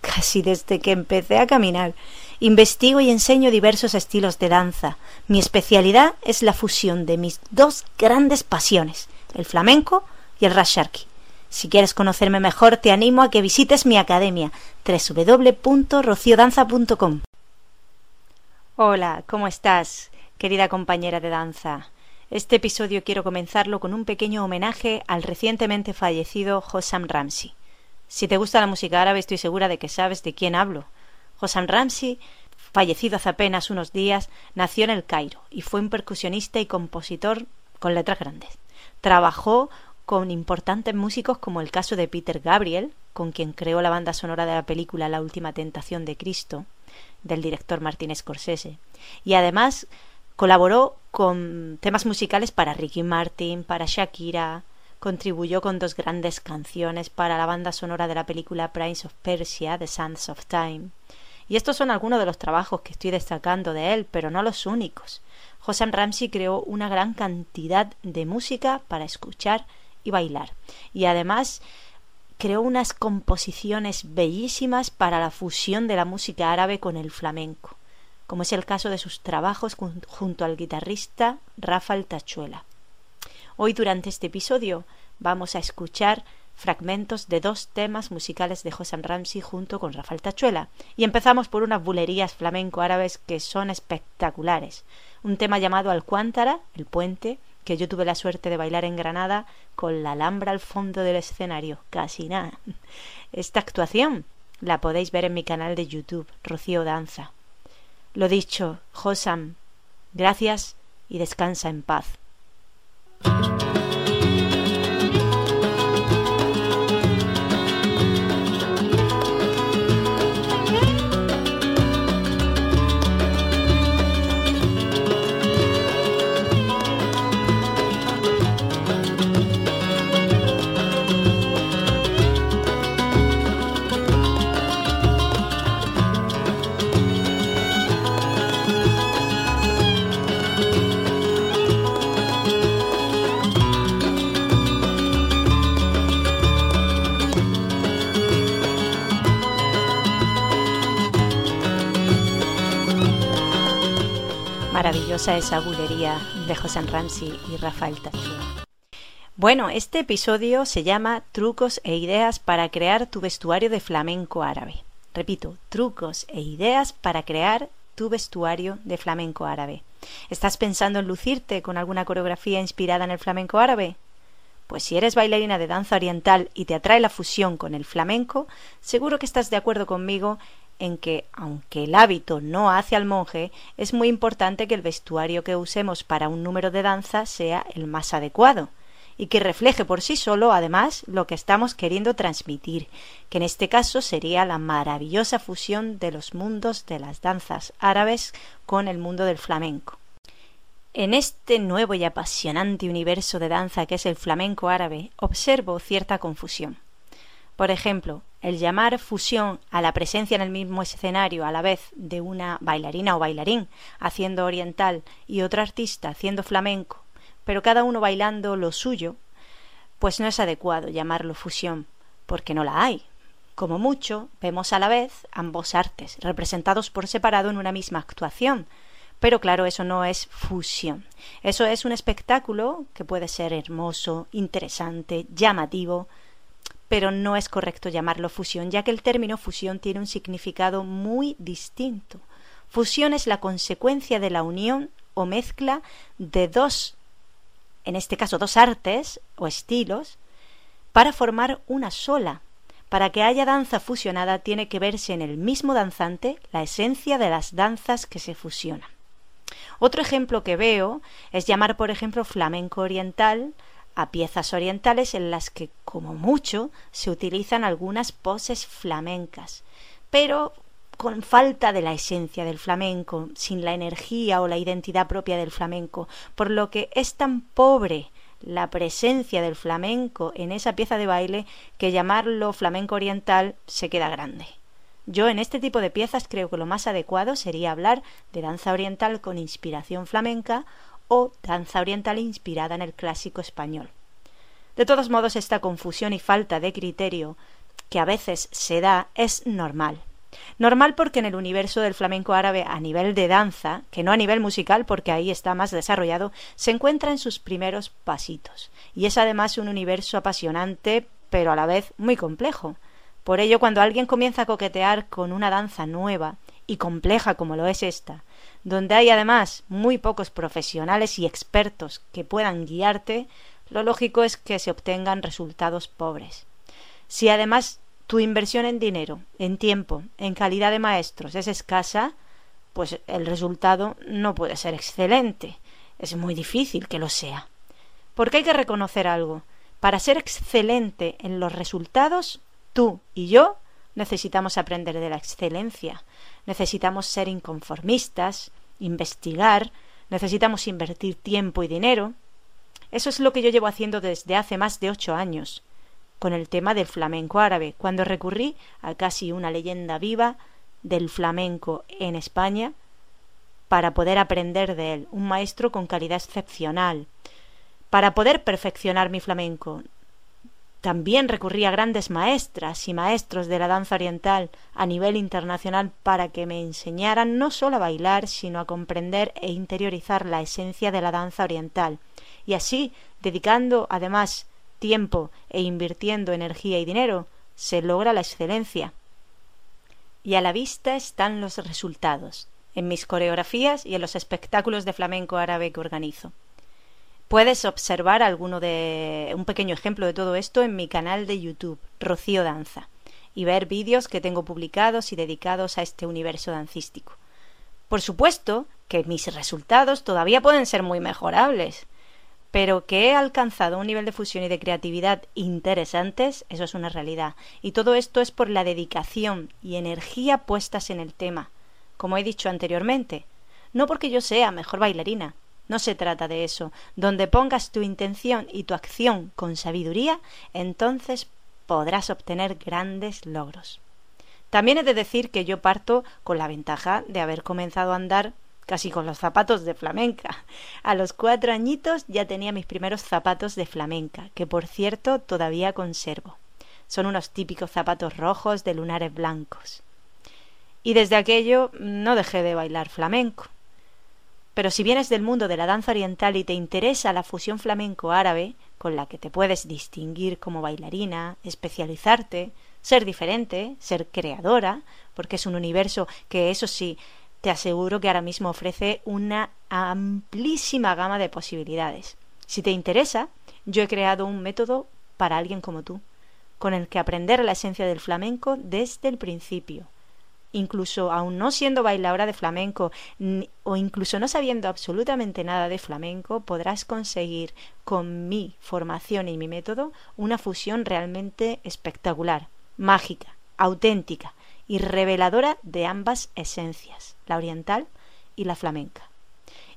casi desde que empecé a caminar. Investigo y enseño diversos estilos de danza. Mi especialidad es la fusión de mis dos grandes pasiones, el flamenco y el rasharki. Si quieres conocerme mejor, te animo a que visites mi academia www.rociodanza.com. Hola, ¿cómo estás, querida compañera de danza? Este episodio quiero comenzarlo con un pequeño homenaje al recientemente fallecido Hossam Ramsey. Si te gusta la música árabe, estoy segura de que sabes de quién hablo. Hossam Ramsey, fallecido hace apenas unos días, nació en el Cairo y fue un percusionista y compositor con letras grandes. Trabajó con importantes músicos como el caso de Peter Gabriel, con quien creó la banda sonora de la película La última tentación de Cristo, del director Martin Scorsese. Y además colaboró con temas musicales para Ricky Martin, para Shakira, contribuyó con dos grandes canciones para la banda sonora de la película Prince of Persia, The Sands of Time. Y estos son algunos de los trabajos que estoy destacando de él, pero no los únicos. Hossam Ramsey creó una gran cantidad de música para escuchar y bailar. Y además creó unas composiciones bellísimas para la fusión de la música árabe con el flamenco, como es el caso de sus trabajos junto al guitarrista Rafael Tachuela. Hoy durante este episodio vamos a escuchar fragmentos de dos temas musicales de José Ramsey junto con Rafael Tachuela. Y empezamos por unas bulerías flamenco árabes que son espectaculares. Un tema llamado Alcuántara, el puente, que yo tuve la suerte de bailar en Granada con la Alhambra al fondo del escenario. Casi nada. Esta actuación la podéis ver en mi canal de YouTube, Rocío Danza. Lo dicho, Josam, gracias y descansa en paz. Thank you. Esa bulería de José Ramsey y Rafael Tachua. Bueno, este episodio se llama Trucos e ideas para crear tu vestuario de flamenco árabe. Repito, trucos e ideas para crear tu vestuario de flamenco árabe. ¿Estás pensando en lucirte con alguna coreografía inspirada en el flamenco árabe? Pues si eres bailarina de danza oriental y te atrae la fusión con el flamenco, seguro que estás de acuerdo conmigo en que, aunque el hábito no hace al monje, es muy importante que el vestuario que usemos para un número de danza sea el más adecuado y que refleje por sí solo, además, lo que estamos queriendo transmitir, que en este caso sería la maravillosa fusión de los mundos de las danzas árabes con el mundo del flamenco. En este nuevo y apasionante universo de danza que es el flamenco árabe, observo cierta confusión. Por ejemplo, el llamar fusión a la presencia en el mismo escenario a la vez de una bailarina o bailarín haciendo oriental y otro artista haciendo flamenco, pero cada uno bailando lo suyo, pues no es adecuado llamarlo fusión, porque no la hay. Como mucho, vemos a la vez ambos artes, representados por separado en una misma actuación, pero claro, eso no es fusión. Eso es un espectáculo que puede ser hermoso, interesante, llamativo, pero no es correcto llamarlo fusión, ya que el término fusión tiene un significado muy distinto. Fusión es la consecuencia de la unión o mezcla de dos, en este caso dos artes o estilos, para formar una sola. Para que haya danza fusionada tiene que verse en el mismo danzante la esencia de las danzas que se fusionan. Otro ejemplo que veo es llamar, por ejemplo, flamenco oriental a piezas orientales en las que, como mucho, se utilizan algunas poses flamencas. pero con falta de la esencia del flamenco, sin la energía o la identidad propia del flamenco, por lo que es tan pobre la presencia del flamenco en esa pieza de baile que llamarlo flamenco oriental se queda grande. Yo en este tipo de piezas creo que lo más adecuado sería hablar de danza oriental con inspiración flamenca o danza oriental inspirada en el clásico español. De todos modos, esta confusión y falta de criterio que a veces se da es normal. Normal porque en el universo del flamenco árabe a nivel de danza, que no a nivel musical porque ahí está más desarrollado, se encuentra en sus primeros pasitos. Y es además un universo apasionante, pero a la vez muy complejo. Por ello, cuando alguien comienza a coquetear con una danza nueva y compleja como lo es esta, donde hay además muy pocos profesionales y expertos que puedan guiarte, lo lógico es que se obtengan resultados pobres. Si además tu inversión en dinero, en tiempo, en calidad de maestros es escasa, pues el resultado no puede ser excelente. Es muy difícil que lo sea. Porque hay que reconocer algo. Para ser excelente en los resultados, tú y yo necesitamos aprender de la excelencia. Necesitamos ser inconformistas, investigar, necesitamos invertir tiempo y dinero. Eso es lo que yo llevo haciendo desde hace más de ocho años con el tema del flamenco árabe, cuando recurrí a casi una leyenda viva del flamenco en España para poder aprender de él, un maestro con calidad excepcional, para poder perfeccionar mi flamenco. También recurrí a grandes maestras y maestros de la danza oriental a nivel internacional para que me enseñaran no solo a bailar, sino a comprender e interiorizar la esencia de la danza oriental, y así, dedicando además tiempo e invirtiendo energía y dinero, se logra la excelencia. Y a la vista están los resultados, en mis coreografías y en los espectáculos de flamenco árabe que organizo. Puedes observar alguno de un pequeño ejemplo de todo esto en mi canal de YouTube, Rocío Danza, y ver vídeos que tengo publicados y dedicados a este universo dancístico. Por supuesto que mis resultados todavía pueden ser muy mejorables, pero que he alcanzado un nivel de fusión y de creatividad interesantes, eso es una realidad. Y todo esto es por la dedicación y energía puestas en el tema, como he dicho anteriormente. No porque yo sea mejor bailarina, no se trata de eso. Donde pongas tu intención y tu acción con sabiduría, entonces podrás obtener grandes logros. También he de decir que yo parto con la ventaja de haber comenzado a andar casi con los zapatos de flamenca. A los cuatro añitos ya tenía mis primeros zapatos de flamenca, que por cierto todavía conservo. Son unos típicos zapatos rojos de lunares blancos. Y desde aquello no dejé de bailar flamenco. Pero si vienes del mundo de la danza oriental y te interesa la fusión flamenco-árabe, con la que te puedes distinguir como bailarina, especializarte, ser diferente, ser creadora, porque es un universo que eso sí te aseguro que ahora mismo ofrece una amplísima gama de posibilidades. Si te interesa, yo he creado un método para alguien como tú, con el que aprender la esencia del flamenco desde el principio. Incluso aun no siendo bailadora de flamenco o incluso no sabiendo absolutamente nada de flamenco, podrás conseguir con mi formación y mi método una fusión realmente espectacular, mágica, auténtica, y reveladora de ambas esencias, la oriental y la flamenca.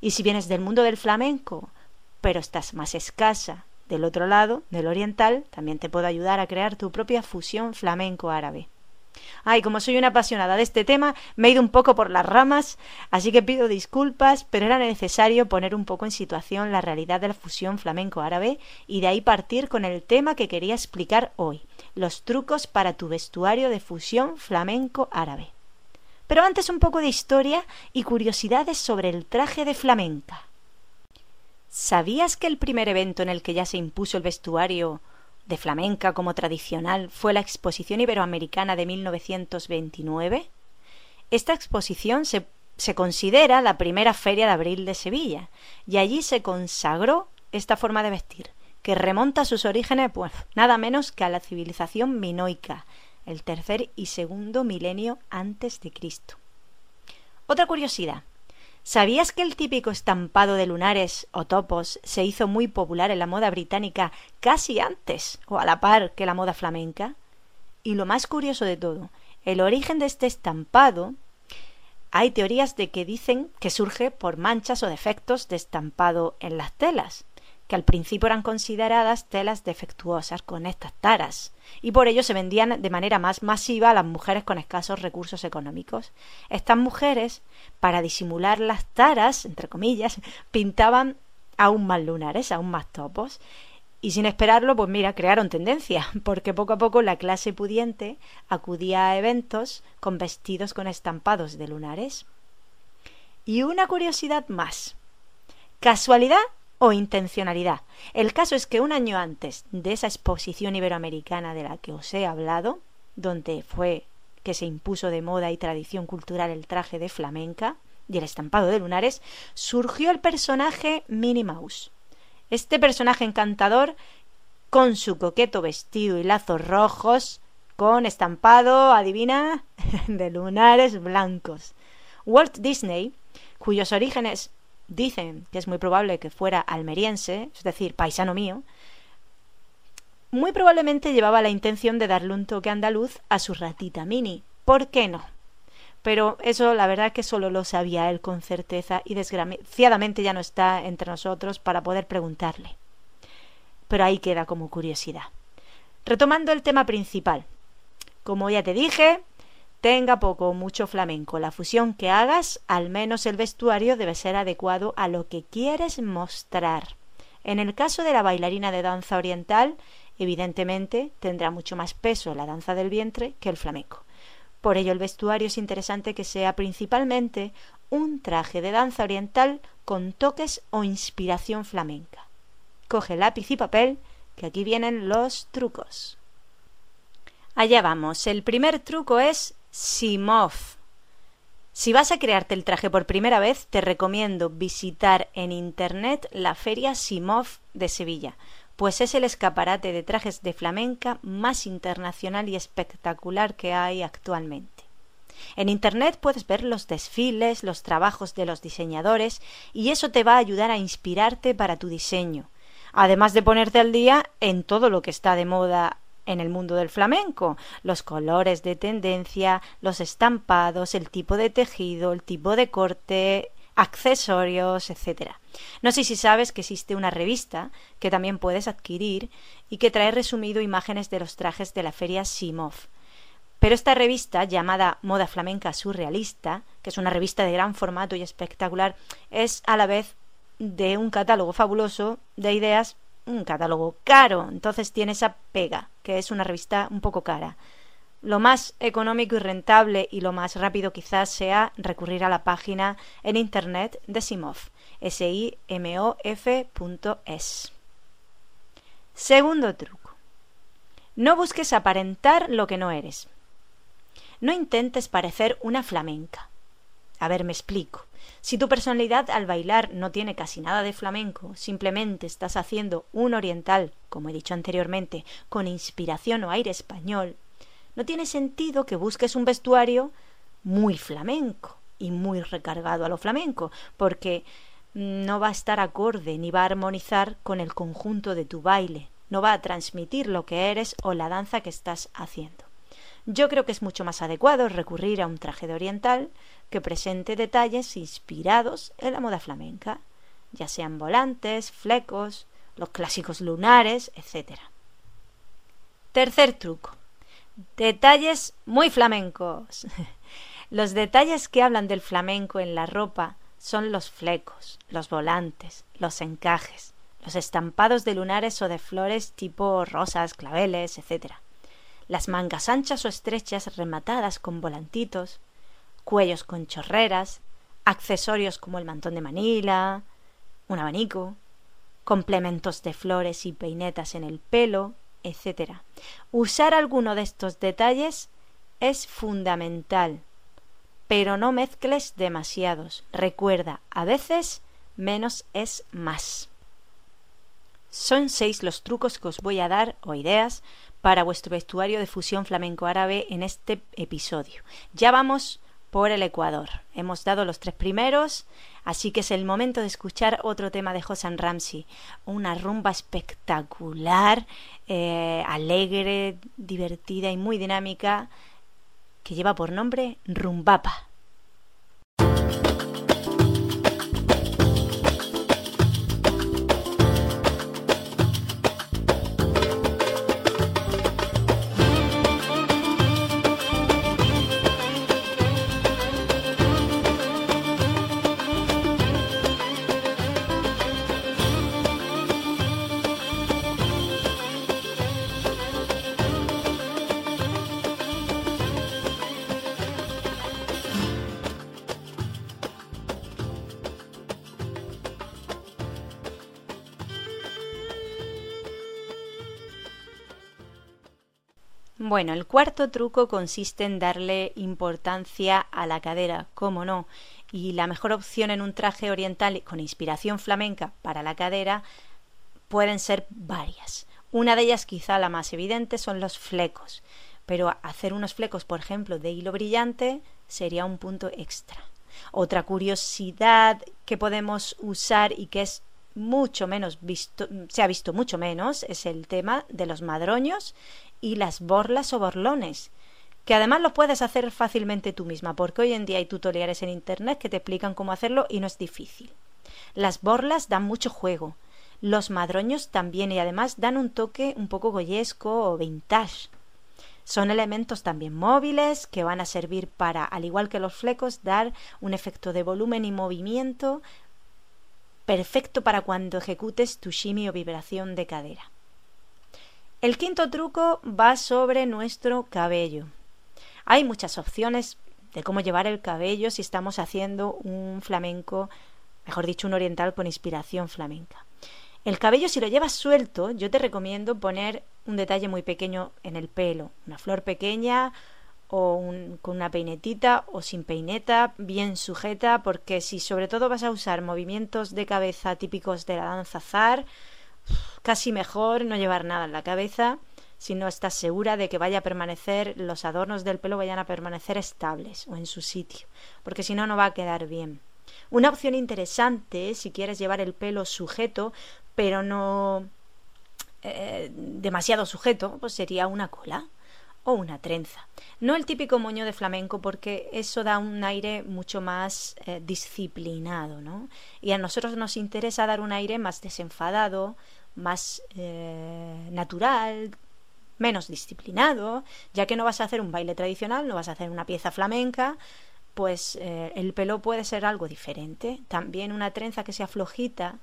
Y si vienes del mundo del flamenco, pero estás más escasa del otro lado, del oriental, también te puedo ayudar a crear tu propia fusión flamenco-árabe. Ay, como soy una apasionada de este tema, me he ido un poco por las ramas, así que pido disculpas, pero era necesario poner un poco en situación la realidad de la fusión flamenco-árabe y de ahí partir con el tema que quería explicar hoy, los trucos para tu vestuario de fusión flamenco-árabe. Pero antes un poco de historia y curiosidades sobre el traje de flamenca. ¿Sabías que el primer evento en el que ya se impuso el vestuario de flamenca como tradicional fue la Exposición Iberoamericana de 1929? Esta exposición se, se, considera la primera feria de abril de Sevilla y allí se consagró esta forma de vestir, que remonta a sus orígenes pues nada menos que a la civilización minoica, el tercer y segundo milenio antes de Cristo. Otra curiosidad, ¿Sabías que el típico estampado de lunares o topos se hizo muy popular en la moda británica casi antes o a la par que la moda flamenca? Y lo más curioso de todo El origen de este estampado hay teorías de que dicen que surge por manchas o defectos de estampado en las telas, que al principio eran consideradas telas defectuosas con estas taras, y por ello se vendían de manera más masiva a las mujeres con escasos recursos económicos. Estas mujeres, para disimular las taras, entre comillas, pintaban aún más lunares, aún más topos, y sin esperarlo, pues mira, crearon tendencia, porque poco a poco la clase pudiente acudía a eventos con vestidos con estampados de lunares. Y una curiosidad más. ¿Casualidad o intencionalidad? El caso es que un año antes de esa exposición iberoamericana de la que os he hablado, donde fue que se impuso de moda y tradición cultural el traje de flamenca y el estampado de lunares, surgió el personaje Minnie Mouse este personaje encantador, con su coqueto vestido y lazos rojos, con estampado, adivina, de lunares blancos. Walt Disney, cuyos orígenes dicen que es muy probable que fuera almeriense, es decir, paisano mío, muy probablemente llevaba la intención de darle un toque andaluz a su ratita mini. ¿Por qué no? pero eso la verdad que solo lo sabía él con certeza y desgraciadamente ya no está entre nosotros para poder preguntarle. Pero ahí queda como curiosidad. Retomando el tema principal. Como ya te dije, tenga poco o mucho flamenco, la fusión que hagas, al menos el vestuario debe ser adecuado a lo que quieres mostrar. En el caso de la bailarina de danza oriental, evidentemente tendrá mucho más peso la danza del vientre que el flamenco. Por ello el vestuario es interesante que sea principalmente un traje de danza oriental con toques o inspiración flamenca. Coge lápiz y papel, que aquí vienen los trucos. Allá vamos. El primer truco es Simov. Si vas a crearte el traje por primera vez, te recomiendo visitar en internet la feria Simov de Sevilla, pues es el escaparate de trajes de flamenca más internacional y espectacular que hay actualmente. En Internet puedes ver los desfiles, los trabajos de los diseñadores y eso te va a ayudar a inspirarte para tu diseño, además de ponerte al día en todo lo que está de moda en el mundo del flamenco, los colores de tendencia, los estampados, el tipo de tejido, el tipo de corte, accesorios, etcétera. No sé si sabes que existe una revista que también puedes adquirir y que trae resumido imágenes de los trajes de la feria Simov. Pero esta revista, llamada Moda Flamenca Surrealista, que es una revista de gran formato y espectacular, es a la vez de un catálogo fabuloso de ideas, un catálogo caro. Entonces tiene esa pega, que es una revista un poco cara. Lo más económico y rentable y lo más rápido quizás sea recurrir a la página en internet de Simov, S-I-M-O-F.es. Segundo truco. No busques aparentar lo que no eres. No intentes parecer una flamenca. A ver, me explico. Si tu personalidad al bailar no tiene casi nada de flamenco, simplemente estás haciendo un oriental, como he dicho anteriormente, con inspiración o aire español, no tiene sentido que busques un vestuario muy flamenco y muy recargado a lo flamenco, porque no va a estar acorde ni va a armonizar con el conjunto de tu baile, no va a transmitir lo que eres o la danza que estás haciendo. Yo creo que es mucho más adecuado recurrir a un traje de oriental que presente detalles inspirados en la moda flamenca, ya sean volantes, flecos, los clásicos lunares, etc. Tercer truco. Detalles muy flamencos. Los detalles que hablan del flamenco en la ropa son los flecos, los volantes, los encajes, los estampados de lunares o de flores tipo rosas, claveles, etc. Las mangas anchas o estrechas rematadas con volantitos, cuellos con chorreras, accesorios como el mantón de Manila, un abanico, complementos de flores y peinetas en el pelo, etc. Usar alguno de estos detalles es fundamental, pero no mezcles demasiados. Recuerda, a veces menos es más. Son seis los trucos que os voy a dar o ideas para vuestro vestuario de fusión flamenco árabe en este episodio. Ya vamos por el Ecuador. Hemos dado los tres primeros, así que es el momento de escuchar otro tema de Josan Ramsey, una rumba espectacular, eh, alegre, divertida y muy dinámica, que lleva por nombre Rumbapa. Bueno, el cuarto truco consiste en darle importancia a la cadera, cómo no, y la mejor opción en un traje oriental con inspiración flamenca para la cadera pueden ser varias. Una de ellas, quizá la más evidente, son los flecos, pero hacer unos flecos, por ejemplo, de hilo brillante sería un punto extra. Otra curiosidad que podemos usar y que es mucho menos visto, se ha visto mucho menos, es el tema de los madroños y las borlas o borlones, que además lo puedes hacer fácilmente tú misma, porque hoy en día hay tutoriales en Internet que te explican cómo hacerlo y no es difícil. Las borlas dan mucho juego, los madroños también y además dan un toque un poco goyesco o vintage. Son elementos también móviles que van a servir para, al igual que los flecos, dar un efecto de volumen y movimiento perfecto para cuando ejecutes tu shimmy o vibración de cadera. El quinto truco va sobre nuestro cabello. Hay muchas opciones de cómo llevar el cabello si estamos haciendo un flamenco, mejor dicho, un oriental con inspiración flamenca. El cabello, si lo llevas suelto, yo te recomiendo poner un detalle muy pequeño en el pelo, una flor pequeña o con una peinetita o sin peineta, bien sujeta, porque si sobre todo vas a usar movimientos de cabeza típicos de la danza zar, casi mejor no llevar nada en la cabeza si no estás segura de que vaya a permanecer, los adornos del pelo vayan a permanecer estables o en su sitio, porque si no, no va a quedar bien. Una opción interesante, si quieres llevar el pelo sujeto, pero no eh, demasiado sujeto, pues sería una cola o una trenza. No el típico moño de flamenco porque eso da un aire mucho más eh, disciplinado, ¿no? Y a nosotros nos interesa dar un aire más desenfadado, más eh, natural, menos disciplinado, ya que no vas a hacer un baile tradicional, no vas a hacer una pieza flamenca, pues eh, el pelo puede ser algo diferente. También una trenza que sea flojita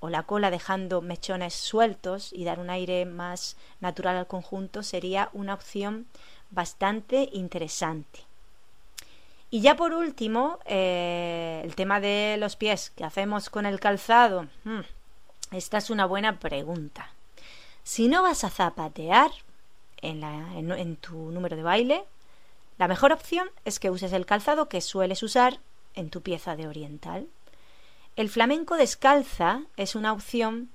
o la cola dejando mechones sueltos y dar un aire más natural al conjunto sería una opción bastante interesante. Y ya por último, eh, el tema de los pies, ¿qué hacemos con el calzado? Hmm, esta es una buena pregunta. Si no vas a zapatear en, en tu número de baile, la mejor opción es que uses el calzado que sueles usar en tu pieza de oriental. El flamenco descalza es una opción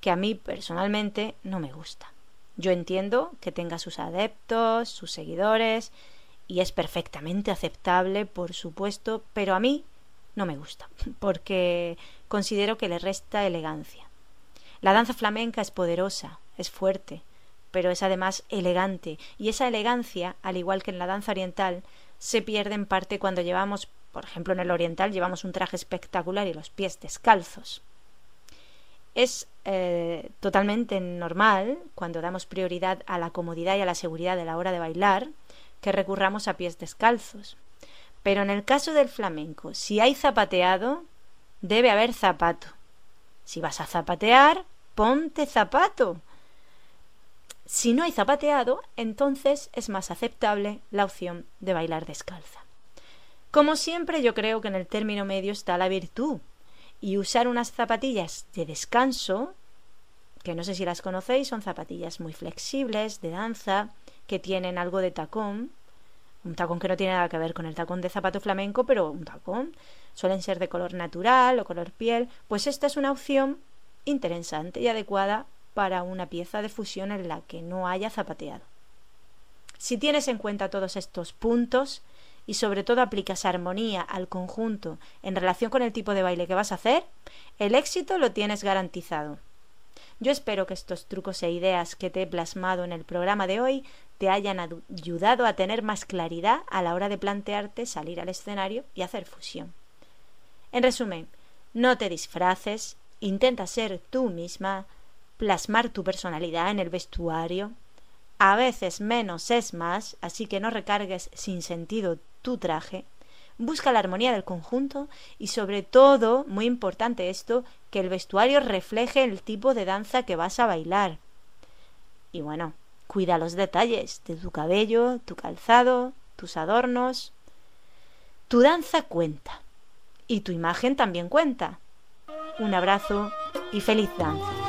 que a mí personalmente no me gusta. Yo entiendo que tenga sus adeptos, sus seguidores, y es perfectamente aceptable, por supuesto, pero a mí no me gusta, porque considero que le resta elegancia. La danza flamenca es poderosa, es fuerte, pero es además elegante, y esa elegancia, al igual que en la danza oriental, se pierde en parte cuando llevamos, por ejemplo en el oriental, llevamos un traje espectacular y los pies descalzos. Es eh, totalmente normal, cuando damos prioridad a la comodidad y a la seguridad de la hora de bailar, que recurramos a pies descalzos. Pero en el caso del flamenco, si hay zapateado, debe haber zapato. Si vas a zapatear, ponte zapato. Si no hay zapateado, entonces es más aceptable la opción de bailar descalza. Como siempre, yo creo que en el término medio está la virtud, y usar unas zapatillas de descanso, que no sé si las conocéis, son zapatillas muy flexibles, de danza, que tienen algo de tacón, un tacón que no tiene nada que ver con el tacón de zapato flamenco, pero un tacón, suelen ser de color natural o color piel, pues esta es una opción interesante y adecuada para una pieza de fusión en la que no haya zapateado. Si tienes en cuenta todos estos puntos, y sobre todo aplicas armonía al conjunto en relación con el tipo de baile que vas a hacer, el éxito lo tienes garantizado. Yo espero que estos trucos e ideas que te he plasmado en el programa de hoy te hayan ayudado a tener más claridad a la hora de plantearte salir al escenario y hacer fusión. En resumen, no te disfraces, intenta ser tú misma, plasmar tu personalidad en el vestuario. A veces menos es más, así que no recargues sin sentido tu traje. Busca la armonía del conjunto y sobre todo, muy importante esto, que el vestuario refleje el tipo de danza que vas a bailar. Y bueno, cuida los detalles de tu cabello, tu calzado, tus adornos. Tu danza cuenta y tu imagen también cuenta. Un abrazo y feliz danza.